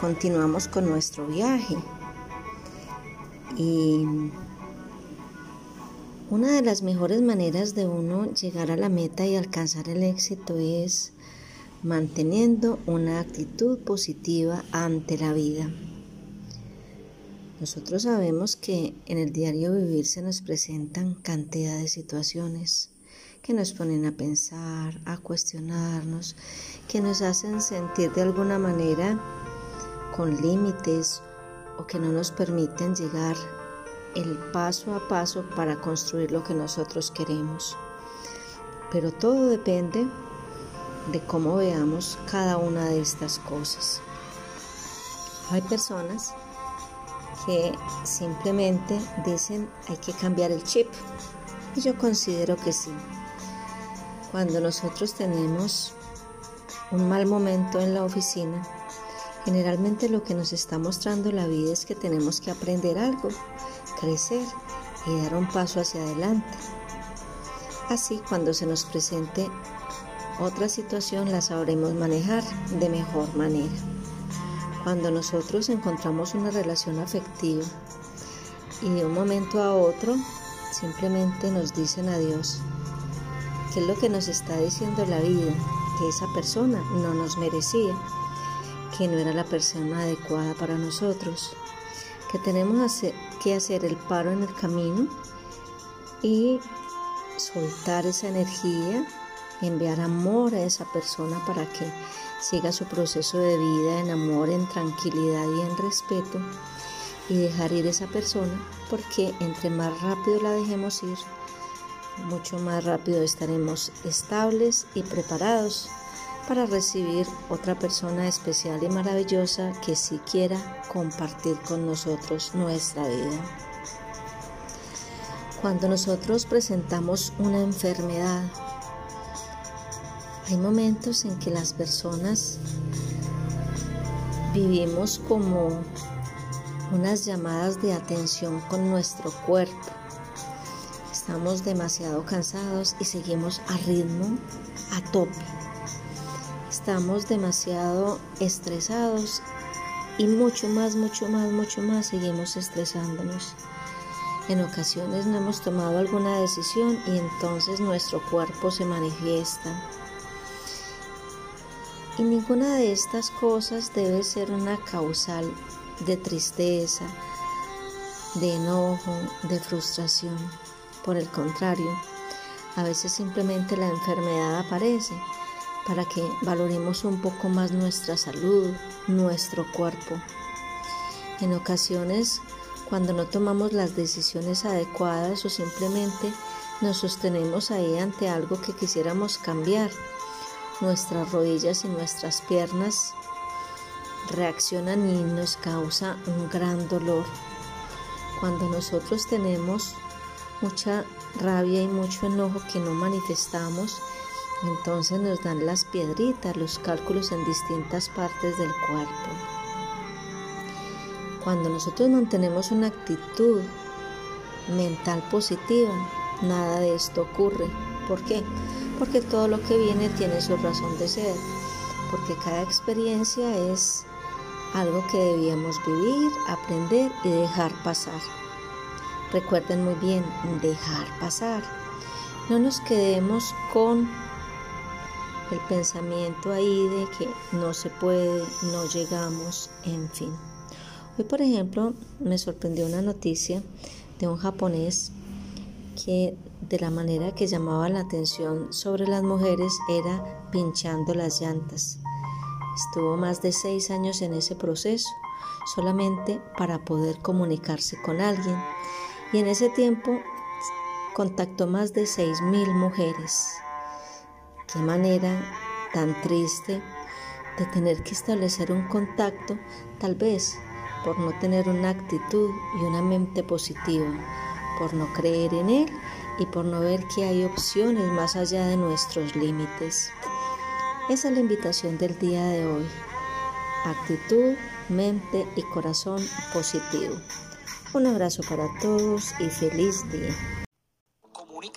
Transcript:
continuamos con nuestro viaje y una de las mejores maneras de uno llegar a la meta y alcanzar el éxito es manteniendo una actitud positiva ante la vida. Nosotros sabemos que en el diario vivir se nos presentan cantidad de situaciones que nos ponen a pensar, a cuestionarnos, que nos hacen sentir de alguna manera con límites o que no nos permiten llegar el paso a paso para construir lo que nosotros queremos. Pero todo depende de cómo veamos cada una de estas cosas. Hay personas que simplemente dicen hay que cambiar el chip y yo considero que sí. Cuando nosotros tenemos un mal momento en la oficina, generalmente lo que nos está mostrando la vida es que tenemos que aprender algo, crecer y dar un paso hacia adelante. Así, cuando se nos presente otra situación, la sabremos manejar de mejor manera. Cuando nosotros encontramos una relación afectiva y de un momento a otro simplemente nos dicen adiós, ¿Qué es lo que nos está diciendo la vida? Que esa persona no nos merecía, que no era la persona adecuada para nosotros, que tenemos que hacer el paro en el camino y soltar esa energía, enviar amor a esa persona para que siga su proceso de vida en amor, en tranquilidad y en respeto y dejar ir a esa persona porque entre más rápido la dejemos ir, mucho más rápido estaremos estables y preparados para recibir otra persona especial y maravillosa que si quiera compartir con nosotros nuestra vida. Cuando nosotros presentamos una enfermedad, hay momentos en que las personas vivimos como unas llamadas de atención con nuestro cuerpo Estamos demasiado cansados y seguimos a ritmo, a tope. Estamos demasiado estresados y mucho más, mucho más, mucho más seguimos estresándonos. En ocasiones no hemos tomado alguna decisión y entonces nuestro cuerpo se manifiesta. Y ninguna de estas cosas debe ser una causal de tristeza, de enojo, de frustración. Por el contrario, a veces simplemente la enfermedad aparece para que valoremos un poco más nuestra salud, nuestro cuerpo. En ocasiones, cuando no tomamos las decisiones adecuadas o simplemente nos sostenemos ahí ante algo que quisiéramos cambiar, nuestras rodillas y nuestras piernas reaccionan y nos causa un gran dolor. Cuando nosotros tenemos mucha rabia y mucho enojo que no manifestamos, entonces nos dan las piedritas, los cálculos en distintas partes del cuerpo. Cuando nosotros mantenemos una actitud mental positiva, nada de esto ocurre. ¿Por qué? Porque todo lo que viene tiene su razón de ser, porque cada experiencia es algo que debíamos vivir, aprender y dejar pasar. Recuerden muy bien, dejar pasar. No nos quedemos con el pensamiento ahí de que no se puede, no llegamos, en fin. Hoy, por ejemplo, me sorprendió una noticia de un japonés que de la manera que llamaba la atención sobre las mujeres era pinchando las llantas. Estuvo más de seis años en ese proceso, solamente para poder comunicarse con alguien y en ese tiempo contactó más de mil mujeres. Qué manera tan triste de tener que establecer un contacto, tal vez por no tener una actitud y una mente positiva, por no creer en Él y por no ver que hay opciones más allá de nuestros límites. Esa es la invitación del día de hoy. Actitud, mente y corazón positivo. Un abrazo para todos y feliz día.